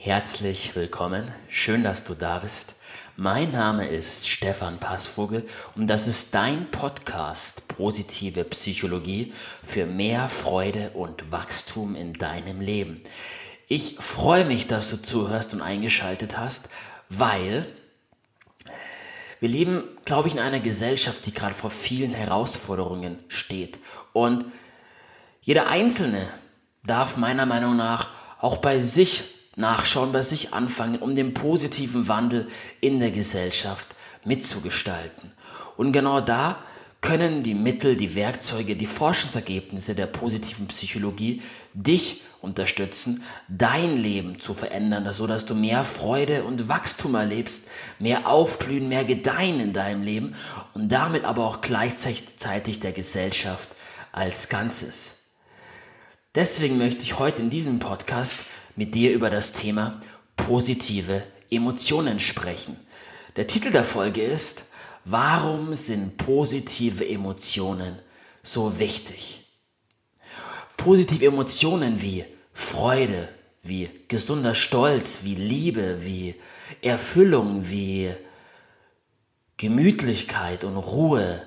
Herzlich willkommen, schön, dass du da bist. Mein Name ist Stefan Passvogel und das ist dein Podcast Positive Psychologie für mehr Freude und Wachstum in deinem Leben. Ich freue mich, dass du zuhörst und eingeschaltet hast, weil wir leben, glaube ich, in einer Gesellschaft, die gerade vor vielen Herausforderungen steht. Und jeder Einzelne darf meiner Meinung nach auch bei sich nachschauen, bei sich anfangen, um den positiven Wandel in der Gesellschaft mitzugestalten. Und genau da können die Mittel, die Werkzeuge, die Forschungsergebnisse der positiven Psychologie dich unterstützen, dein Leben zu verändern, sodass du mehr Freude und Wachstum erlebst, mehr Aufblühen, mehr Gedeihen in deinem Leben und damit aber auch gleichzeitig der Gesellschaft als Ganzes. Deswegen möchte ich heute in diesem Podcast mit dir über das Thema positive Emotionen sprechen. Der Titel der Folge ist, warum sind positive Emotionen so wichtig? Positive Emotionen wie Freude, wie gesunder Stolz, wie Liebe, wie Erfüllung, wie Gemütlichkeit und Ruhe,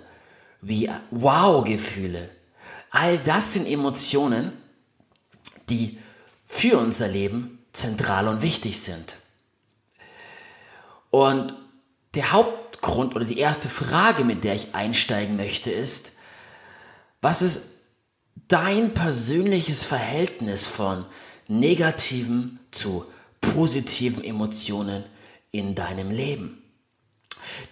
wie Wow-Gefühle. All das sind Emotionen, die für unser Leben zentral und wichtig sind. Und der Hauptgrund oder die erste Frage, mit der ich einsteigen möchte, ist, was ist dein persönliches Verhältnis von negativen zu positiven Emotionen in deinem Leben?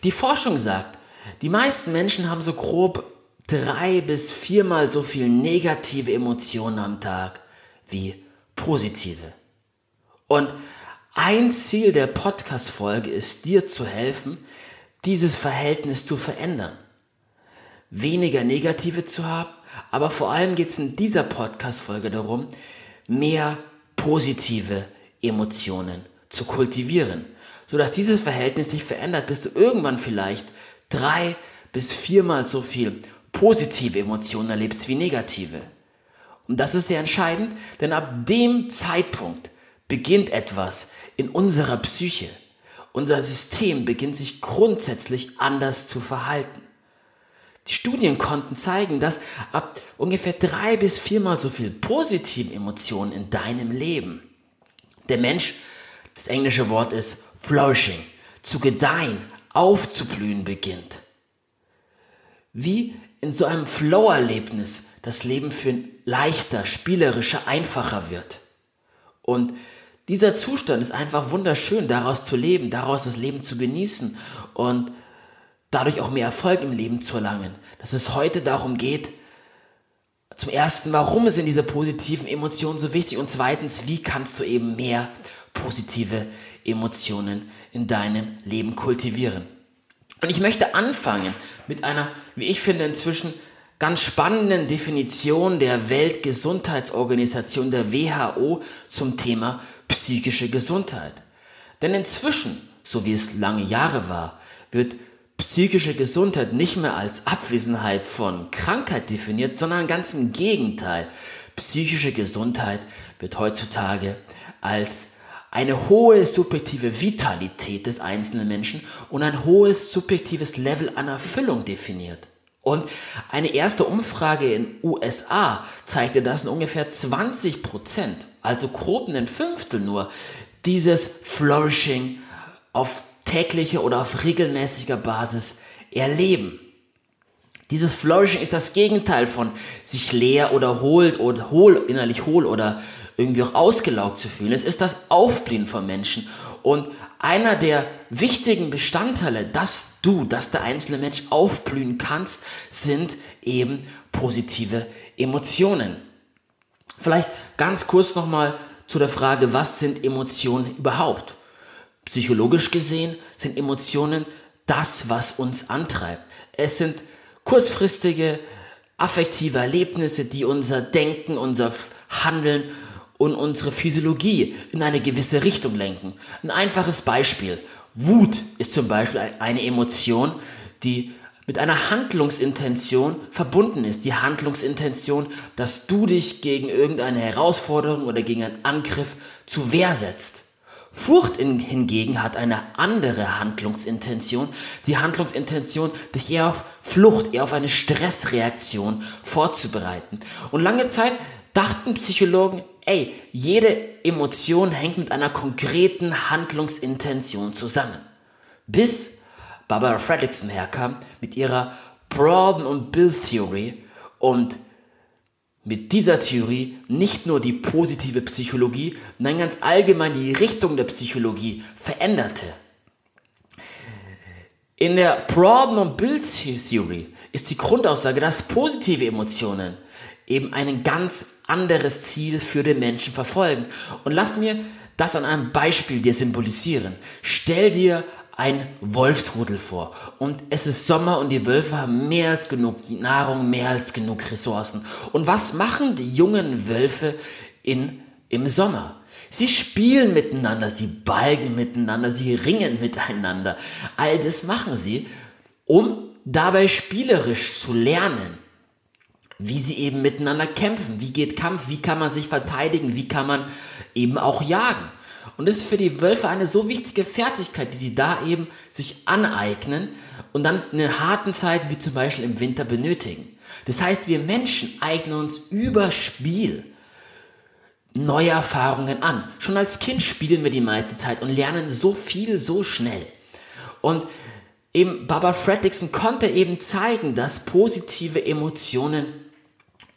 Die Forschung sagt, die meisten Menschen haben so grob drei bis viermal so viel negative Emotionen am Tag wie positive. Und ein Ziel der Podcast-Folge ist, dir zu helfen, dieses Verhältnis zu verändern. Weniger negative zu haben, aber vor allem geht es in dieser Podcast-Folge darum, mehr positive Emotionen zu kultivieren, sodass dieses Verhältnis sich verändert, bis du irgendwann vielleicht drei bis viermal so viel positive Emotionen erlebst wie negative. Und das ist sehr entscheidend, denn ab dem Zeitpunkt beginnt etwas in unserer Psyche. Unser System beginnt sich grundsätzlich anders zu verhalten. Die Studien konnten zeigen, dass ab ungefähr drei bis viermal so viel positiven Emotionen in deinem Leben der Mensch, das englische Wort ist flourishing, zu gedeihen, aufzublühen beginnt. Wie in so einem Flow-Erlebnis das Leben für ein leichter, spielerischer, einfacher wird. Und dieser Zustand ist einfach wunderschön, daraus zu leben, daraus das Leben zu genießen und dadurch auch mehr Erfolg im Leben zu erlangen. Dass es heute darum geht, zum ersten, warum sind diese positiven Emotionen so wichtig und zweitens, wie kannst du eben mehr positive Emotionen in deinem Leben kultivieren. Und ich möchte anfangen mit einer, wie ich finde, inzwischen ganz spannenden Definition der Weltgesundheitsorganisation der WHO zum Thema psychische Gesundheit. Denn inzwischen, so wie es lange Jahre war, wird psychische Gesundheit nicht mehr als Abwesenheit von Krankheit definiert, sondern ganz im Gegenteil. Psychische Gesundheit wird heutzutage als eine hohe subjektive Vitalität des einzelnen Menschen und ein hohes subjektives Level an Erfüllung definiert. Und eine erste Umfrage in USA zeigte, dass in ungefähr 20 Prozent, also grob ein Fünftel nur, dieses Flourishing auf täglicher oder auf regelmäßiger Basis erleben. Dieses Flourishing ist das Gegenteil von sich leer oder hohl oder hohl, innerlich hohl oder irgendwie auch ausgelaugt zu fühlen. Es ist das Aufblühen von Menschen. Und einer der wichtigen Bestandteile, dass du, dass der einzelne Mensch aufblühen kannst, sind eben positive Emotionen. Vielleicht ganz kurz nochmal zu der Frage, was sind Emotionen überhaupt? Psychologisch gesehen sind Emotionen das, was uns antreibt. Es sind kurzfristige affektive Erlebnisse, die unser Denken, unser Handeln und unsere Physiologie in eine gewisse Richtung lenken. Ein einfaches Beispiel. Wut ist zum Beispiel eine Emotion, die mit einer Handlungsintention verbunden ist. Die Handlungsintention, dass du dich gegen irgendeine Herausforderung oder gegen einen Angriff zu Wehr setzt. Furcht hingegen hat eine andere Handlungsintention. Die Handlungsintention, dich eher auf Flucht, eher auf eine Stressreaktion vorzubereiten. Und lange Zeit dachten Psychologen, ey, jede Emotion hängt mit einer konkreten Handlungsintention zusammen. Bis Barbara Fredrickson herkam mit ihrer Broaden und Bill Theory und mit dieser Theorie nicht nur die positive Psychologie, nein ganz allgemein die Richtung der Psychologie veränderte. In der Broaden und Bill Theory ist die Grundaussage, dass positive Emotionen eben ein ganz anderes Ziel für den Menschen verfolgen. Und lass mir das an einem Beispiel dir symbolisieren. Stell dir ein Wolfsrudel vor. Und es ist Sommer und die Wölfe haben mehr als genug Nahrung, mehr als genug Ressourcen. Und was machen die jungen Wölfe in, im Sommer? Sie spielen miteinander, sie balgen miteinander, sie ringen miteinander. All das machen sie, um dabei spielerisch zu lernen, wie sie eben miteinander kämpfen. Wie geht Kampf? Wie kann man sich verteidigen? Wie kann man eben auch jagen? Und das ist für die Wölfe eine so wichtige Fertigkeit, die sie da eben sich aneignen und dann in harten Zeiten wie zum Beispiel im Winter benötigen. Das heißt, wir Menschen eignen uns über Spiel neue Erfahrungen an. Schon als Kind spielen wir die meiste Zeit und lernen so viel, so schnell. Und eben Baba Fredrickson konnte eben zeigen, dass positive Emotionen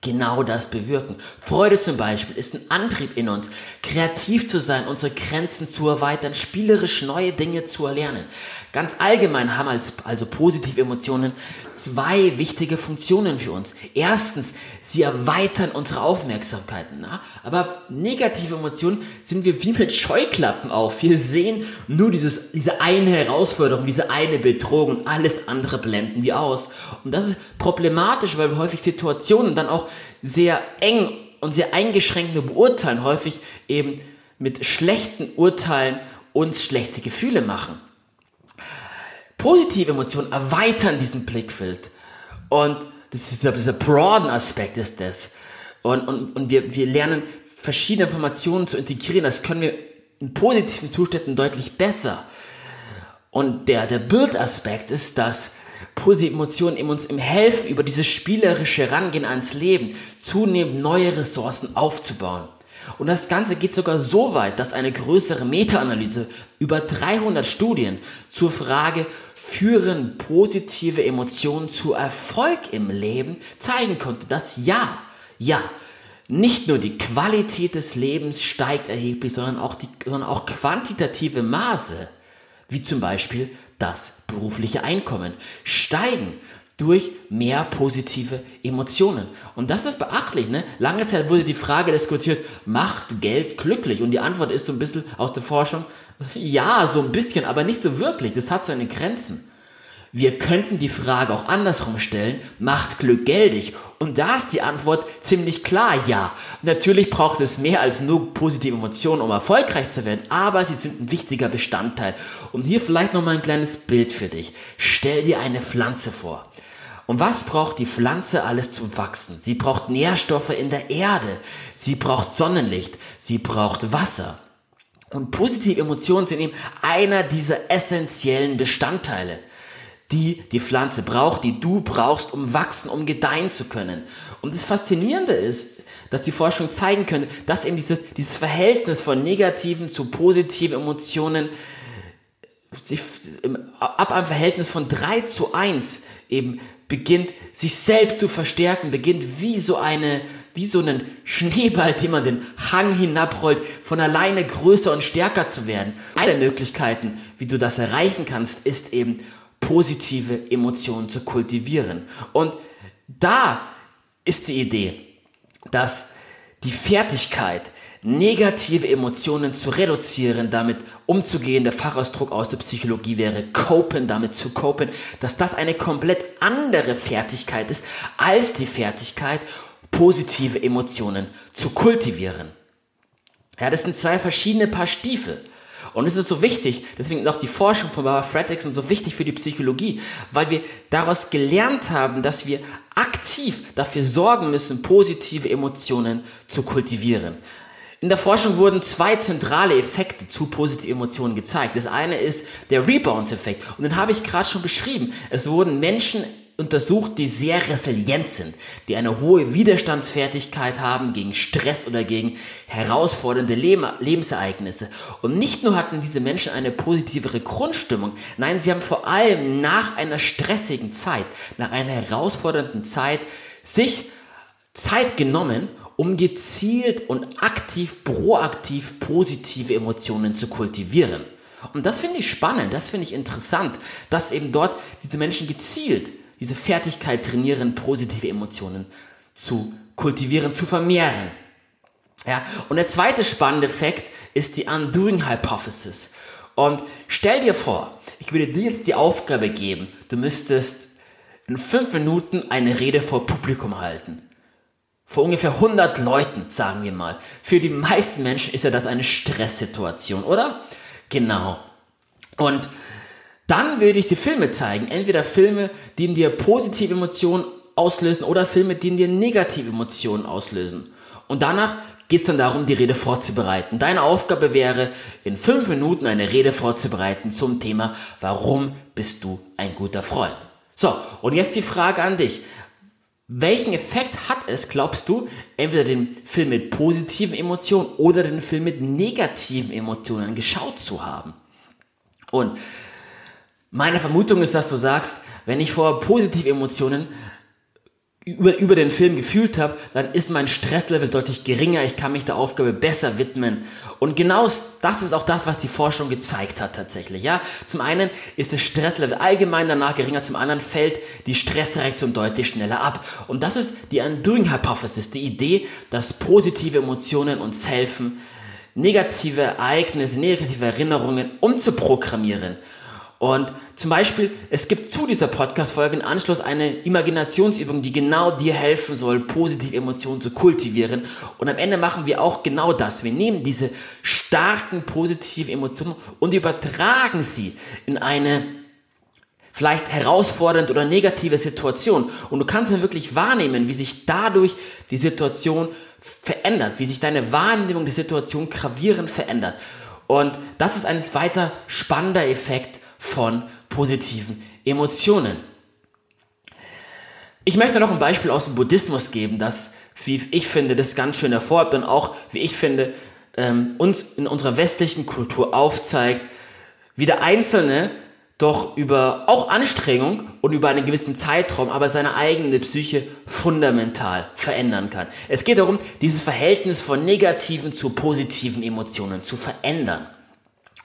genau das bewirken. Freude zum Beispiel ist ein Antrieb in uns, kreativ zu sein, unsere Grenzen zu erweitern, spielerisch neue Dinge zu erlernen. Ganz allgemein haben also positive Emotionen zwei wichtige Funktionen für uns. Erstens, sie erweitern unsere Aufmerksamkeit. Na? Aber negative Emotionen sind wir wie mit Scheuklappen auf. Wir sehen nur dieses, diese eine Herausforderung, diese eine Bedrohung und alles andere blenden wir aus. Und das ist problematisch, weil wir häufig Situationen dann auch sehr eng und sehr eingeschränkt nur beurteilen, häufig eben mit schlechten Urteilen uns schlechte Gefühle machen. Positive Emotionen erweitern diesen Blickfeld. Und das ist dieser, broaden Aspekt ist das. Und, und, und wir, wir lernen verschiedene Informationen zu integrieren. Das können wir in positiven Zuständen deutlich besser. Und der, der Bildaspekt ist, dass positive Emotionen in uns im helfen, über dieses spielerische Rangehen ans Leben zunehmend neue Ressourcen aufzubauen. Und das Ganze geht sogar so weit, dass eine größere Meta-Analyse über 300 Studien zur Frage führen positive Emotionen zu Erfolg im Leben zeigen konnte, dass ja, ja, nicht nur die Qualität des Lebens steigt erheblich, sondern auch, die, sondern auch quantitative Maße, wie zum Beispiel das berufliche Einkommen, steigen durch mehr positive Emotionen. Und das ist beachtlich. Ne? Lange Zeit wurde die Frage diskutiert, macht Geld glücklich? Und die Antwort ist so ein bisschen aus der Forschung, ja, so ein bisschen, aber nicht so wirklich. Das hat seine Grenzen. Wir könnten die Frage auch andersrum stellen, macht Glück geldig? Und da ist die Antwort ziemlich klar, ja. Natürlich braucht es mehr als nur positive Emotionen, um erfolgreich zu werden, aber sie sind ein wichtiger Bestandteil. Und hier vielleicht nochmal ein kleines Bild für dich. Stell dir eine Pflanze vor. Und was braucht die Pflanze alles zum Wachsen? Sie braucht Nährstoffe in der Erde, sie braucht Sonnenlicht, sie braucht Wasser. Und positive Emotionen sind eben einer dieser essentiellen Bestandteile die die Pflanze braucht, die du brauchst, um wachsen, um gedeihen zu können. Und das Faszinierende ist, dass die Forschung zeigen könnte, dass eben dieses, dieses Verhältnis von negativen zu positiven Emotionen sich ab einem Verhältnis von 3 zu 1 eben beginnt, sich selbst zu verstärken, beginnt wie so eine, wie so einen Schneeball, den man den Hang hinabrollt, von alleine größer und stärker zu werden. Eine der Möglichkeiten, wie du das erreichen kannst, ist eben positive Emotionen zu kultivieren. Und da ist die Idee, dass die Fertigkeit, negative Emotionen zu reduzieren, damit umzugehen, der Fachausdruck aus der Psychologie wäre copen, damit zu copen, dass das eine komplett andere Fertigkeit ist als die Fertigkeit, positive Emotionen zu kultivieren. Ja, das sind zwei verschiedene Paar Stiefel. Und es ist so wichtig, deswegen auch die Forschung von Barbara Fredrickson so wichtig für die Psychologie, weil wir daraus gelernt haben, dass wir aktiv dafür sorgen müssen, positive Emotionen zu kultivieren. In der Forschung wurden zwei zentrale Effekte zu positiven Emotionen gezeigt. Das eine ist der Rebounds-Effekt und den habe ich gerade schon beschrieben. Es wurden Menschen untersucht, die sehr resilient sind, die eine hohe Widerstandsfertigkeit haben gegen Stress oder gegen herausfordernde Lebensereignisse. Und nicht nur hatten diese Menschen eine positivere Grundstimmung, nein, sie haben vor allem nach einer stressigen Zeit, nach einer herausfordernden Zeit sich Zeit genommen, um gezielt und aktiv, proaktiv positive Emotionen zu kultivieren. Und das finde ich spannend, das finde ich interessant, dass eben dort diese Menschen gezielt diese Fertigkeit trainieren, positive Emotionen zu kultivieren, zu vermehren. Ja, und der zweite spannende Fakt ist die Undoing Hypothesis. Und stell dir vor, ich würde dir jetzt die Aufgabe geben, du müsstest in fünf Minuten eine Rede vor Publikum halten. Vor ungefähr 100 Leuten, sagen wir mal. Für die meisten Menschen ist ja das eine Stresssituation, oder? Genau. Und dann würde ich dir Filme zeigen. Entweder Filme, die in dir positive Emotionen auslösen oder Filme, die in dir negative Emotionen auslösen. Und danach geht es dann darum, die Rede vorzubereiten. Deine Aufgabe wäre, in fünf Minuten eine Rede vorzubereiten zum Thema, warum bist du ein guter Freund? So, und jetzt die Frage an dich. Welchen Effekt hat es, glaubst du, entweder den Film mit positiven Emotionen oder den Film mit negativen Emotionen geschaut zu haben? Und meine Vermutung ist, dass du sagst, wenn ich vor positive Emotionen über, über den Film gefühlt habe, dann ist mein Stresslevel deutlich geringer, ich kann mich der Aufgabe besser widmen. Und genau das ist auch das, was die Forschung gezeigt hat tatsächlich. Ja? Zum einen ist das Stresslevel allgemein danach geringer, zum anderen fällt die Stressreaktion deutlich schneller ab. Und das ist die Undoing Hypothesis, die Idee, dass positive Emotionen uns helfen, negative Ereignisse, negative Erinnerungen umzuprogrammieren. Und zum Beispiel, es gibt zu dieser Podcast-Folge im Anschluss eine Imaginationsübung, die genau dir helfen soll, positive Emotionen zu kultivieren. Und am Ende machen wir auch genau das. Wir nehmen diese starken positiven Emotionen und übertragen sie in eine vielleicht herausfordernde oder negative Situation. Und du kannst dann wirklich wahrnehmen, wie sich dadurch die Situation verändert, wie sich deine Wahrnehmung der Situation gravierend verändert. Und das ist ein zweiter spannender Effekt von positiven Emotionen. Ich möchte noch ein Beispiel aus dem Buddhismus geben, das, wie ich finde, das ganz schön hervorhebt und auch, wie ich finde, ähm, uns in unserer westlichen Kultur aufzeigt, wie der Einzelne doch über auch Anstrengung und über einen gewissen Zeitraum aber seine eigene Psyche fundamental verändern kann. Es geht darum, dieses Verhältnis von negativen zu positiven Emotionen zu verändern.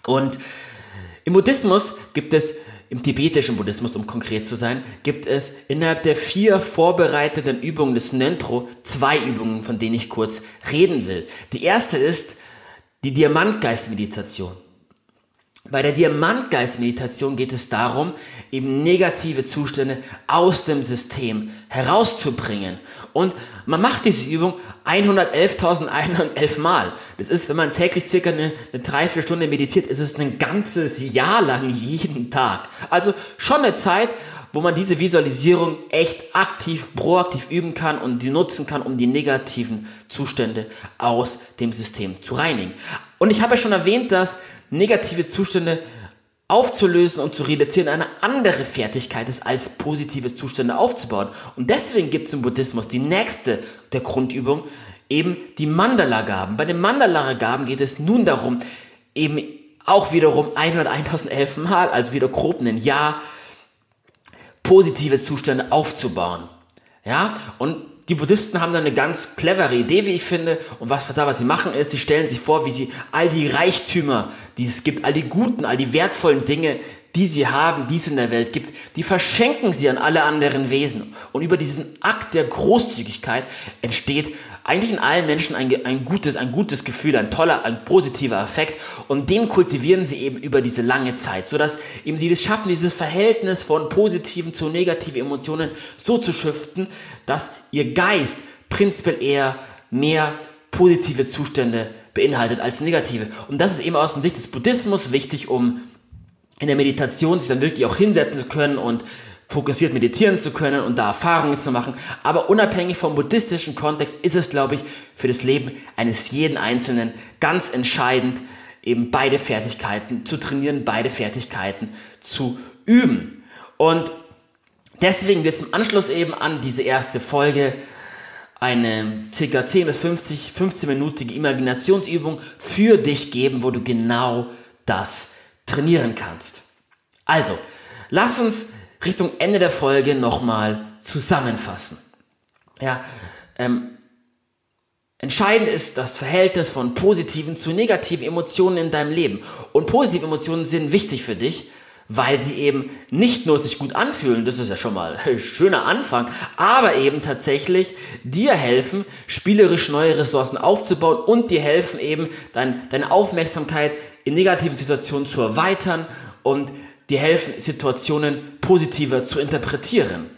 Und im Buddhismus gibt es, im tibetischen Buddhismus, um konkret zu sein, gibt es innerhalb der vier vorbereiteten Übungen des Nentro zwei Übungen, von denen ich kurz reden will. Die erste ist die Diamantgeist-Meditation. Bei der Diamantgeist-Meditation geht es darum, eben negative Zustände aus dem System herauszubringen. Und man macht diese Übung 111.111 Mal. Das ist, wenn man täglich circa eine, eine Dreiviertelstunde meditiert, ist es ein ganzes Jahr lang jeden Tag. Also schon eine Zeit, wo man diese Visualisierung echt aktiv, proaktiv üben kann und die nutzen kann, um die negativen Zustände aus dem System zu reinigen. Und ich habe ja schon erwähnt, dass negative Zustände aufzulösen und zu reduzieren eine andere Fertigkeit ist, als positive Zustände aufzubauen. Und deswegen gibt es im Buddhismus die nächste der Grundübung, eben die Mandala-Gaben. Bei den Mandala-Gaben geht es nun darum, eben auch wiederum 101.011 Mal, also wieder grob ein Jahr, positive Zustände aufzubauen. Ja, und die Buddhisten haben da eine ganz clevere Idee, wie ich finde. Und was was sie machen, ist, sie stellen sich vor, wie sie all die Reichtümer, die es gibt, all die guten, all die wertvollen Dinge, die sie haben, die es in der Welt gibt, die verschenken sie an alle anderen Wesen. Und über diesen Akt der Großzügigkeit entsteht eigentlich in allen Menschen ein, ein, gutes, ein gutes Gefühl, ein toller, ein positiver Effekt. Und den kultivieren sie eben über diese lange Zeit, sodass eben sie es schaffen, dieses Verhältnis von positiven zu negativen Emotionen so zu schiften, dass ihr Geist prinzipiell eher mehr positive Zustände beinhaltet als negative. Und das ist eben aus der Sicht des Buddhismus wichtig, um in der Meditation sich dann wirklich auch hinsetzen zu können und fokussiert meditieren zu können und da Erfahrungen zu machen. Aber unabhängig vom buddhistischen Kontext ist es, glaube ich, für das Leben eines jeden Einzelnen ganz entscheidend, eben beide Fertigkeiten zu trainieren, beide Fertigkeiten zu üben. Und deswegen wird es im Anschluss eben an diese erste Folge eine ca. 10 bis 50, 15-minütige Imaginationsübung für dich geben, wo du genau das trainieren kannst. Also, lass uns Richtung Ende der Folge nochmal zusammenfassen. Ja, ähm, entscheidend ist das Verhältnis von positiven zu negativen Emotionen in deinem Leben. Und positive Emotionen sind wichtig für dich, weil sie eben nicht nur sich gut anfühlen, das ist ja schon mal ein schöner Anfang, aber eben tatsächlich dir helfen, spielerisch neue Ressourcen aufzubauen und dir helfen eben dein, deine Aufmerksamkeit in negativen Situationen zu erweitern und dir helfen, Situationen positiver zu interpretieren.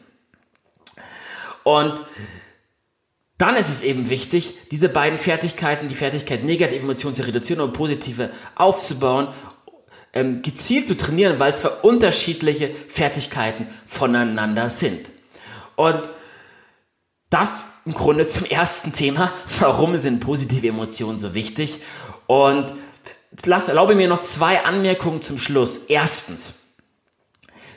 Und dann ist es eben wichtig, diese beiden Fertigkeiten, die Fertigkeit negative Emotionen zu reduzieren und positive aufzubauen, ähm, gezielt zu trainieren, weil es für unterschiedliche Fertigkeiten voneinander sind. Und das im Grunde zum ersten Thema, warum sind positive Emotionen so wichtig? Und lass, erlaube mir noch zwei Anmerkungen zum Schluss. Erstens,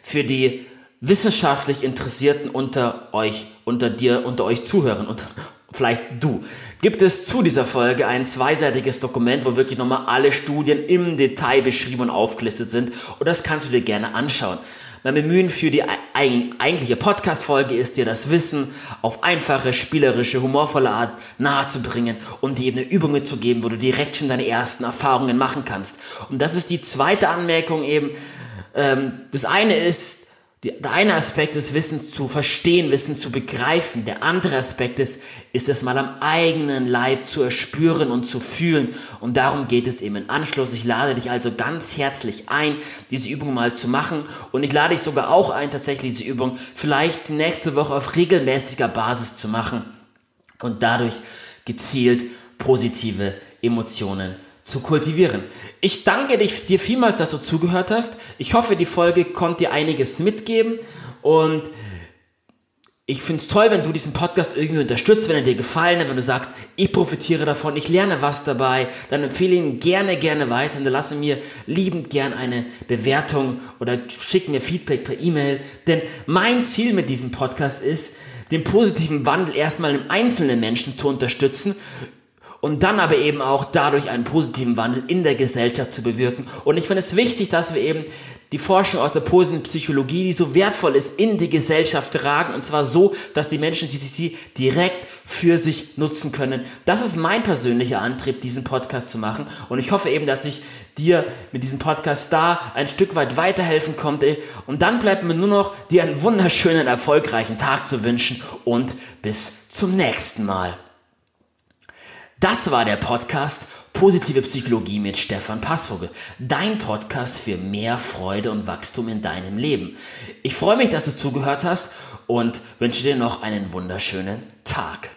für die wissenschaftlich Interessierten unter euch, unter dir, unter euch zuhören, unter, vielleicht du, gibt es zu dieser Folge ein zweiseitiges Dokument, wo wirklich nochmal alle Studien im Detail beschrieben und aufgelistet sind. Und das kannst du dir gerne anschauen. Mein Bemühen für die eigentliche Podcast-Folge ist dir das Wissen auf einfache, spielerische, humorvolle Art nahezubringen und dir eben eine Übung mitzugeben, wo du direkt schon deine ersten Erfahrungen machen kannst. Und das ist die zweite Anmerkung eben. Ähm, das eine ist, der eine Aspekt ist, Wissen zu verstehen, Wissen zu begreifen. Der andere Aspekt ist, ist es mal am eigenen Leib zu erspüren und zu fühlen. Und darum geht es eben im Anschluss. Ich lade dich also ganz herzlich ein, diese Übung mal zu machen. Und ich lade dich sogar auch ein, tatsächlich diese Übung vielleicht nächste Woche auf regelmäßiger Basis zu machen und dadurch gezielt positive Emotionen zu kultivieren. Ich danke dir vielmals, dass du zugehört hast. Ich hoffe, die Folge konnte dir einiges mitgeben und ich finde es toll, wenn du diesen Podcast irgendwie unterstützt, wenn er dir gefallen hat, wenn du sagst, ich profitiere davon, ich lerne was dabei, dann empfehle ihn gerne, gerne weiter. Hinterlasse mir liebend gern eine Bewertung oder schick mir Feedback per E-Mail. Denn mein Ziel mit diesem Podcast ist, den positiven Wandel erstmal im einzelnen Menschen zu unterstützen und dann aber eben auch dadurch einen positiven Wandel in der Gesellschaft zu bewirken. Und ich finde es wichtig, dass wir eben die Forschung aus der positiven Psychologie, die so wertvoll ist, in die Gesellschaft tragen und zwar so, dass die Menschen sie direkt für sich nutzen können. Das ist mein persönlicher Antrieb, diesen Podcast zu machen und ich hoffe eben, dass ich dir mit diesem Podcast da ein Stück weit weiterhelfen konnte und dann bleibt mir nur noch, dir einen wunderschönen, erfolgreichen Tag zu wünschen und bis zum nächsten Mal. Das war der Podcast Positive Psychologie mit Stefan Passvogel. Dein Podcast für mehr Freude und Wachstum in deinem Leben. Ich freue mich, dass du zugehört hast und wünsche dir noch einen wunderschönen Tag.